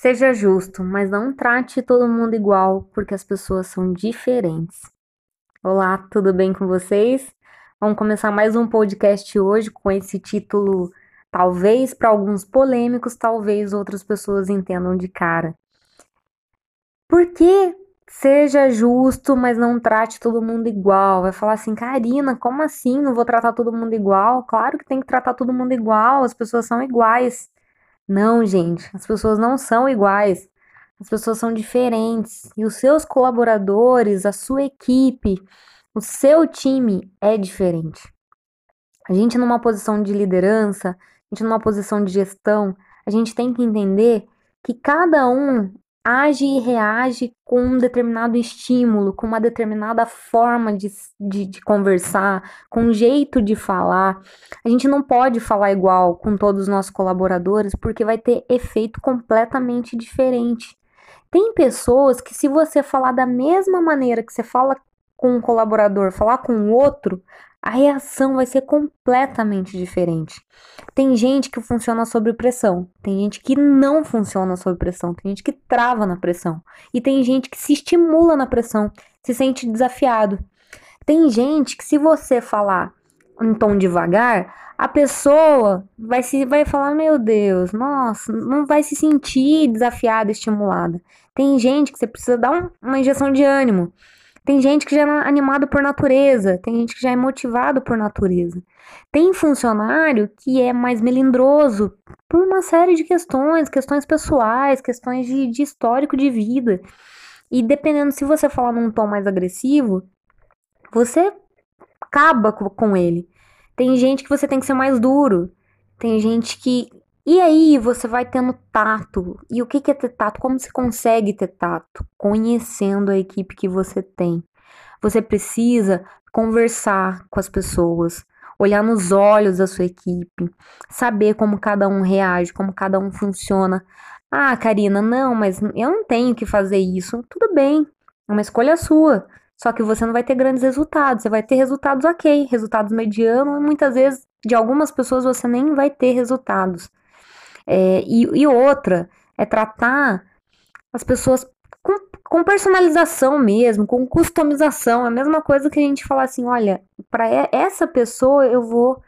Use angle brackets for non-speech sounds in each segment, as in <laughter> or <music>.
Seja justo, mas não trate todo mundo igual, porque as pessoas são diferentes. Olá, tudo bem com vocês? Vamos começar mais um podcast hoje com esse título, talvez para alguns polêmicos, talvez outras pessoas entendam de cara. Por que seja justo, mas não trate todo mundo igual? Vai falar assim, Karina, como assim não vou tratar todo mundo igual? Claro que tem que tratar todo mundo igual, as pessoas são iguais. Não, gente, as pessoas não são iguais. As pessoas são diferentes. E os seus colaboradores, a sua equipe, o seu time é diferente. A gente, numa posição de liderança, a gente, numa posição de gestão, a gente tem que entender que cada um age e reage com um determinado estímulo, com uma determinada forma de, de, de, conversar, com um jeito de falar. A gente não pode falar igual com todos os nossos colaboradores, porque vai ter efeito completamente diferente. Tem pessoas que, se você falar da mesma maneira que você fala com um colaborador, falar com outro, a reação vai ser completamente diferente. Tem gente que funciona sob pressão, tem gente que não funciona sob pressão, tem gente que trava na pressão e tem gente que se estimula na pressão, se sente desafiado. Tem gente que se você falar em tom devagar, a pessoa vai se vai falar, meu Deus, nossa, não vai se sentir desafiada, estimulada. Tem gente que você precisa dar um, uma injeção de ânimo. Tem gente que já é animado por natureza, tem gente que já é motivado por natureza. Tem funcionário que é mais melindroso por uma série de questões, questões pessoais, questões de, de histórico de vida. E dependendo se você falar num tom mais agressivo, você acaba com ele. Tem gente que você tem que ser mais duro. Tem gente que e aí você vai tendo tato. E o que é ter tato? Como se consegue ter tato? Conhecendo a equipe que você tem. Você precisa conversar com as pessoas, olhar nos olhos da sua equipe, saber como cada um reage, como cada um funciona. Ah, Karina, não, mas eu não tenho que fazer isso. Tudo bem, é uma escolha sua. Só que você não vai ter grandes resultados, você vai ter resultados ok, resultados medianos, e muitas vezes de algumas pessoas você nem vai ter resultados. É, e, e outra é tratar as pessoas com, com, personalização mesmo, com customização. É a mesma coisa que a gente falar assim: olha, para essa pessoa eu vou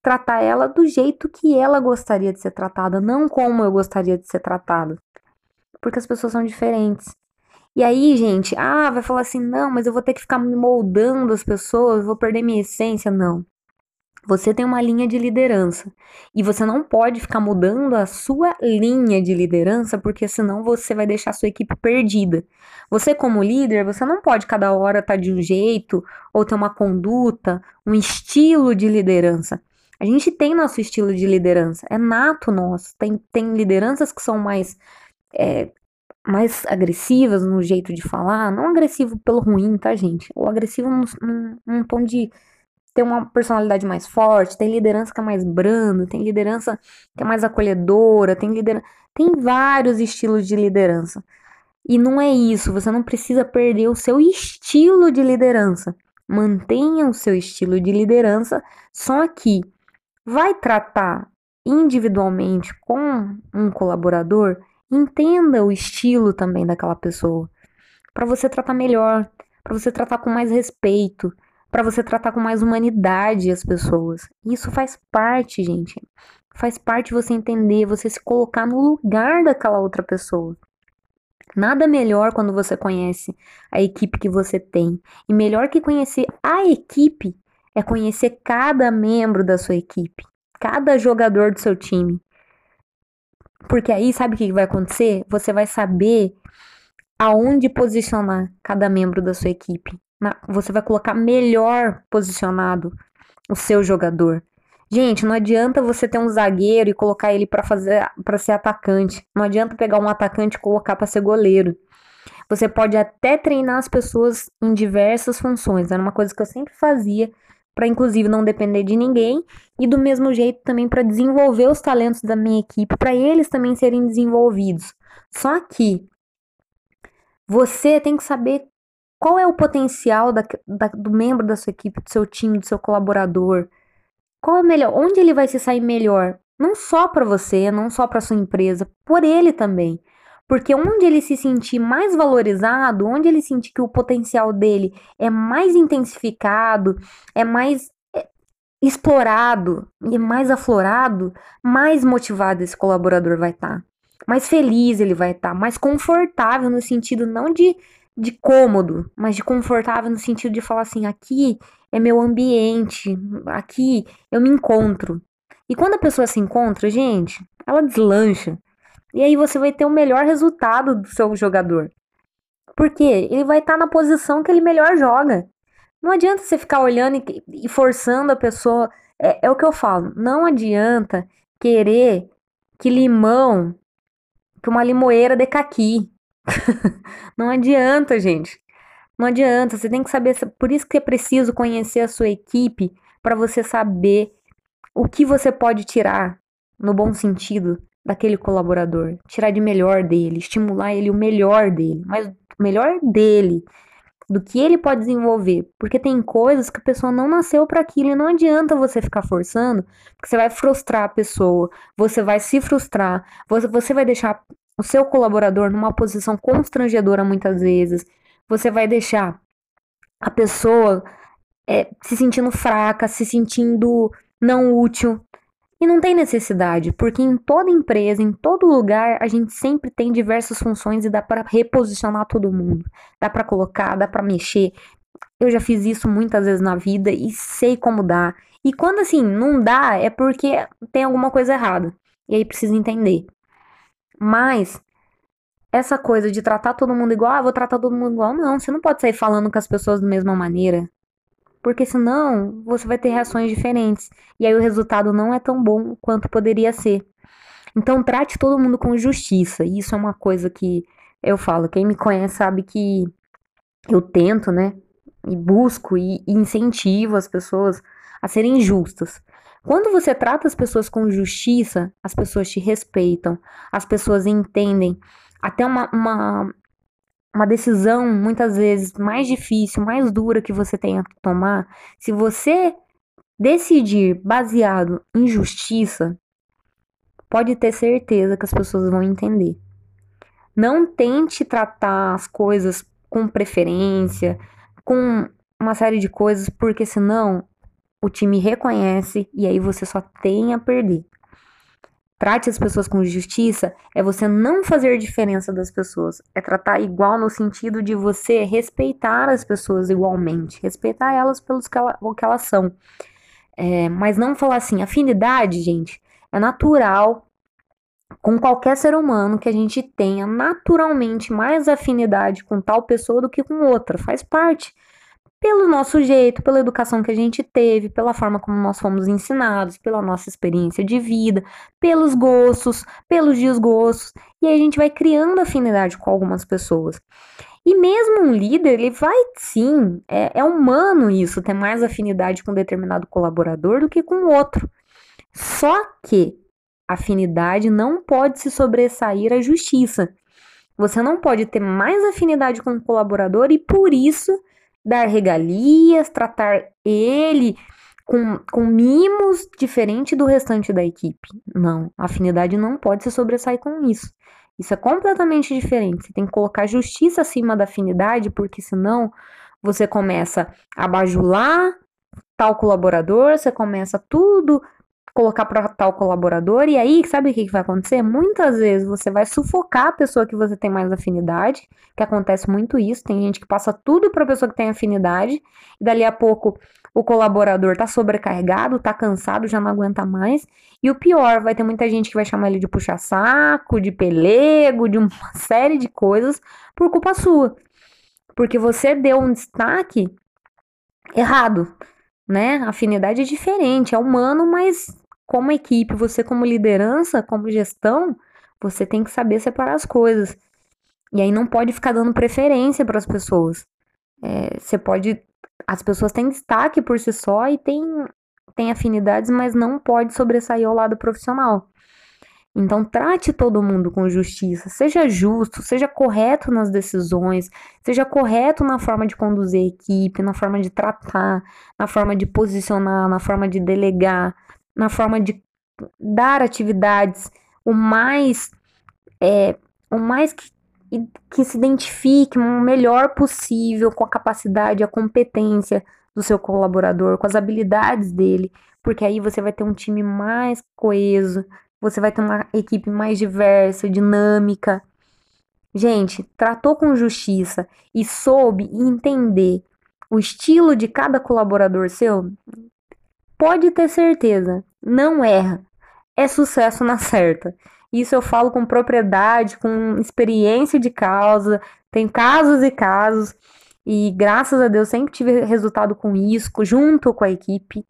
tratar ela do jeito que ela gostaria de ser tratada, não como eu gostaria de ser tratada. Porque as pessoas são diferentes. E aí, gente, ah, vai falar assim: não, mas eu vou ter que ficar me moldando as pessoas, vou perder minha essência. Não. Você tem uma linha de liderança e você não pode ficar mudando a sua linha de liderança porque senão você vai deixar a sua equipe perdida. Você como líder, você não pode cada hora estar tá de um jeito ou ter uma conduta, um estilo de liderança. A gente tem nosso estilo de liderança, é nato nosso. Tem, tem lideranças que são mais é, mais agressivas no jeito de falar, não agressivo pelo ruim, tá, gente? Ou agressivo num, num, num tom de tem uma personalidade mais forte, tem liderança que é mais brando, tem liderança que é mais acolhedora, tem liderança. Tem vários estilos de liderança. E não é isso, você não precisa perder o seu estilo de liderança. Mantenha o seu estilo de liderança, só que vai tratar individualmente com um colaborador, entenda o estilo também daquela pessoa, para você tratar melhor, para você tratar com mais respeito, para você tratar com mais humanidade as pessoas. Isso faz parte, gente. Faz parte você entender, você se colocar no lugar daquela outra pessoa. Nada melhor quando você conhece a equipe que você tem. E melhor que conhecer a equipe é conhecer cada membro da sua equipe, cada jogador do seu time. Porque aí, sabe o que vai acontecer? Você vai saber aonde posicionar cada membro da sua equipe na, você vai colocar melhor posicionado o seu jogador. Gente, não adianta você ter um zagueiro e colocar ele para fazer para ser atacante. Não adianta pegar um atacante e colocar para ser goleiro. Você pode até treinar as pessoas em diversas funções. Era uma coisa que eu sempre fazia para inclusive não depender de ninguém e do mesmo jeito também para desenvolver os talentos da minha equipe, para eles também serem desenvolvidos. Só que você tem que saber qual é o potencial da, da, do membro da sua equipe, do seu time, do seu colaborador? Qual é melhor? Onde ele vai se sair melhor? Não só para você, não só para sua empresa, por ele também. Porque onde ele se sentir mais valorizado, onde ele sentir que o potencial dele é mais intensificado, é mais é, explorado e mais aflorado, mais motivado esse colaborador vai estar. Tá. Mais feliz ele vai estar, tá, mais confortável no sentido não de, de cômodo, mas de confortável no sentido de falar assim: aqui é meu ambiente, aqui eu me encontro. E quando a pessoa se encontra, gente, ela deslancha. E aí você vai ter o melhor resultado do seu jogador. Porque ele vai estar tá na posição que ele melhor joga. Não adianta você ficar olhando e, forçando a pessoa. É, é o que eu falo. Não adianta querer que limão, que uma limoeira dê caqui. <laughs> não adianta, gente. Não adianta. Você tem que saber. Por isso que é preciso conhecer a sua equipe para você saber o que você pode tirar, no bom sentido, daquele colaborador, tirar de melhor dele, estimular ele o melhor dele, mas o melhor dele, do que ele pode desenvolver, porque tem coisas que a pessoa não nasceu para aquilo e não adianta você ficar forçando, porque você vai frustrar a pessoa, você vai se frustrar, você, você vai deixar o seu colaborador numa posição constrangedora muitas vezes, você vai deixar a pessoa é, se sentindo fraca, se sentindo não útil, e não tem necessidade, porque em toda empresa, em todo lugar, a gente sempre tem diversas funções e dá para reposicionar todo mundo. Dá para colocar, dá para mexer. Eu já fiz isso muitas vezes na vida e sei como dá. E quando assim não dá, é porque tem alguma coisa errada. E aí precisa entender. Mas essa coisa de tratar todo mundo igual, ah, vou tratar todo mundo igual, não, você não pode sair falando com as pessoas da mesma maneira porque senão você vai ter reações diferentes e aí o resultado não é tão bom quanto poderia ser. Então trate todo mundo com justiça. E isso é uma coisa que eu falo, quem me conhece sabe que eu tento, né? E busco e incentivo as pessoas a serem justas. Quando você trata as pessoas com justiça, as pessoas te respeitam, as pessoas entendem até uma, uma, uma decisão muitas vezes mais difícil, mais dura que você tenha que tomar, se você decidir baseado em justiça, pode ter certeza que as pessoas vão entender. Não tente tratar as coisas com preferência, com uma série de coisas, porque senão o time reconhece e aí você só tem a perder trate as pessoas com justiça é você não fazer diferença das pessoas, é tratar igual no sentido de você respeitar as pessoas igualmente, respeitar elas pelos que, ela, que elas são. É, mas não falar assim, afinidade, gente, é natural com qualquer ser humano que a gente tenha naturalmente mais afinidade com tal pessoa do que com outra, faz parte pelo nosso jeito, pela educação que a gente teve, pela forma como nós fomos ensinados, pela nossa experiência de vida, pelos gostos, pelos desgostos, e aí a gente vai criando afinidade com algumas pessoas. E mesmo um líder, ele vai sim, é, é humano isso, ter mais afinidade com um determinado colaborador do que com outro. Só que afinidade não pode se sobressair à justiça. Você não pode ter mais afinidade com um colaborador e por isso dar regalias, tratar ele com, com mimos diferente do restante da equipe. Não, a afinidade não pode se sobressair com isso. Isso é completamente diferente. Você tem que colocar justiça acima da afinidade, porque senão você começa a bajular tal colaborador, você começa tudo colocar para tal colaborador, e aí, sabe o que, que vai acontecer? Muitas vezes você vai sufocar a pessoa que você tem mais afinidade, que acontece muito isso, tem gente que passa tudo para a pessoa que tem afinidade, e dali a pouco o colaborador tá sobrecarregado, tá cansado, já não aguenta mais, e o pior, vai ter muita gente que vai chamar ele de puxa-saco, de pelego, de <laughs> uma série de coisas, por culpa sua. Porque você deu um destaque errado, né? Afinidade é diferente, é humano, mas como equipe, você como liderança, como gestão, você tem que saber separar as coisas. E aí não pode ficar dando preferência para as pessoas. É, você pode. As pessoas têm destaque por si só e têm, têm afinidades, mas não pode sobressair ao lado profissional. Então, trate todo mundo com justiça, seja justo, seja correto nas decisões, seja correto na forma de conduzir a equipe, na forma de tratar, na forma de posicionar, na forma de delegar, na forma de dar atividades o mais é, o mais que, que se identifique o melhor possível com a capacidade, a competência do seu colaborador, com as habilidades dele, porque aí você vai ter um time mais coeso, você vai ter uma equipe mais diversa, dinâmica. Gente, tratou com justiça e soube entender o estilo de cada colaborador seu, pode ter certeza, não erra. É sucesso na certa. Isso eu falo com propriedade, com experiência de causa, tem casos e casos, e graças a Deus sempre tive resultado com isso, junto com a equipe.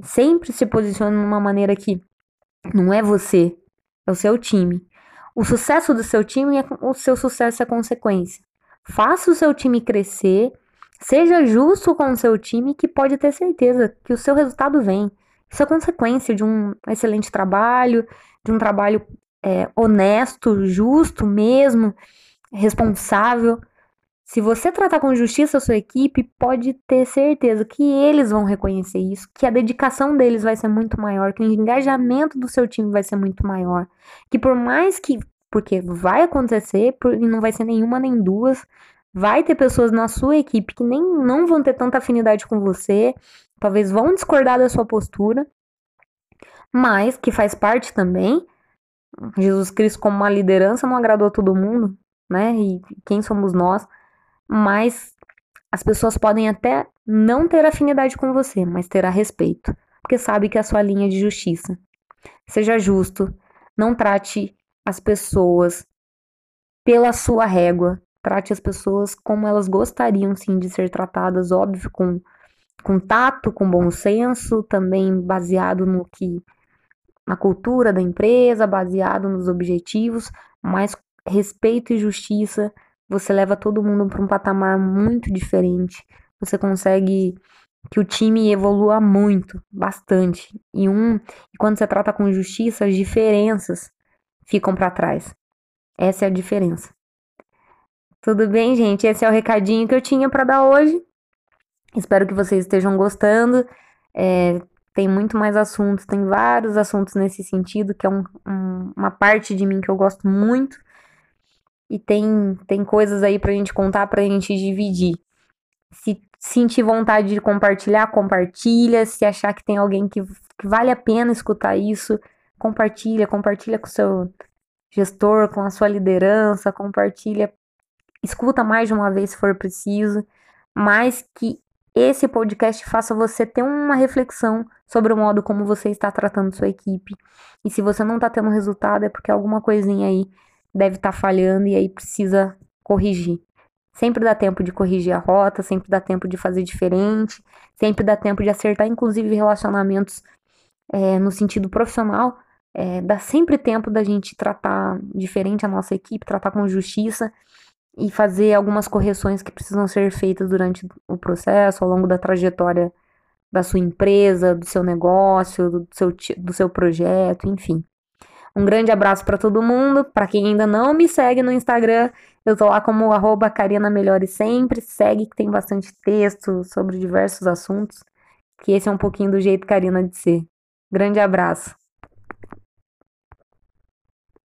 Sempre se posiciona de uma maneira que não é você, é o seu time. O sucesso do seu time é o seu sucesso é consequência. Faça o seu time crescer, seja justo com o seu time, que pode ter certeza que o seu resultado vem. Isso é consequência de um excelente trabalho, de um trabalho é, honesto, justo mesmo, responsável. Se você tratar com justiça a sua equipe, pode ter certeza que eles vão reconhecer isso, que a dedicação deles vai ser muito maior, que o engajamento do seu time vai ser muito maior. Que por mais que, porque vai acontecer, e não vai ser nenhuma nem duas, vai ter pessoas na sua equipe que nem não vão ter tanta afinidade com você, talvez vão discordar da sua postura, mas que faz parte também. Jesus Cristo como uma liderança não agradou a todo mundo, né? E quem somos nós? mas as pessoas podem até não ter afinidade com você, mas terá respeito, porque sabe que é a sua linha de justiça. Seja justo, não trate as pessoas pela sua régua, trate as pessoas como elas gostariam sim de ser tratadas, óbvio, com, com tato, com bom senso, também baseado no que na cultura da empresa, baseado nos objetivos, mas respeito e justiça você leva todo mundo para um patamar muito diferente. Você consegue que o time evolua muito, bastante. E um, e quando você trata com justiça, as diferenças ficam para trás. Essa é a diferença. Tudo bem, gente? Esse é o recadinho que eu tinha para dar hoje. Espero que vocês estejam gostando. É, tem muito mais assuntos, tem vários assuntos nesse sentido, que é um, um, uma parte de mim que eu gosto muito e tem, tem coisas aí pra gente contar, pra gente dividir. Se sentir vontade de compartilhar, compartilha. Se achar que tem alguém que, que vale a pena escutar isso, compartilha, compartilha com o seu gestor, com a sua liderança, compartilha, escuta mais de uma vez se for preciso, mas que esse podcast faça você ter uma reflexão sobre o modo como você está tratando sua equipe. E se você não está tendo resultado, é porque alguma coisinha aí deve estar tá falhando e aí precisa corrigir. Sempre dá tempo de corrigir a rota, sempre dá tempo de fazer diferente, sempre dá tempo de acertar, inclusive relacionamentos é, no sentido profissional. É, dá sempre tempo da gente tratar diferente a nossa equipe, tratar com justiça e fazer algumas correções que precisam ser feitas durante o processo, ao longo da trajetória da sua empresa, do seu negócio, do seu, do seu projeto, enfim. Um grande abraço para todo mundo. Para quem ainda não me segue no Instagram, eu tô lá como arroba Karina Melhore Sempre. Segue que tem bastante texto sobre diversos assuntos. Que esse é um pouquinho do jeito Karina de ser. Grande abraço.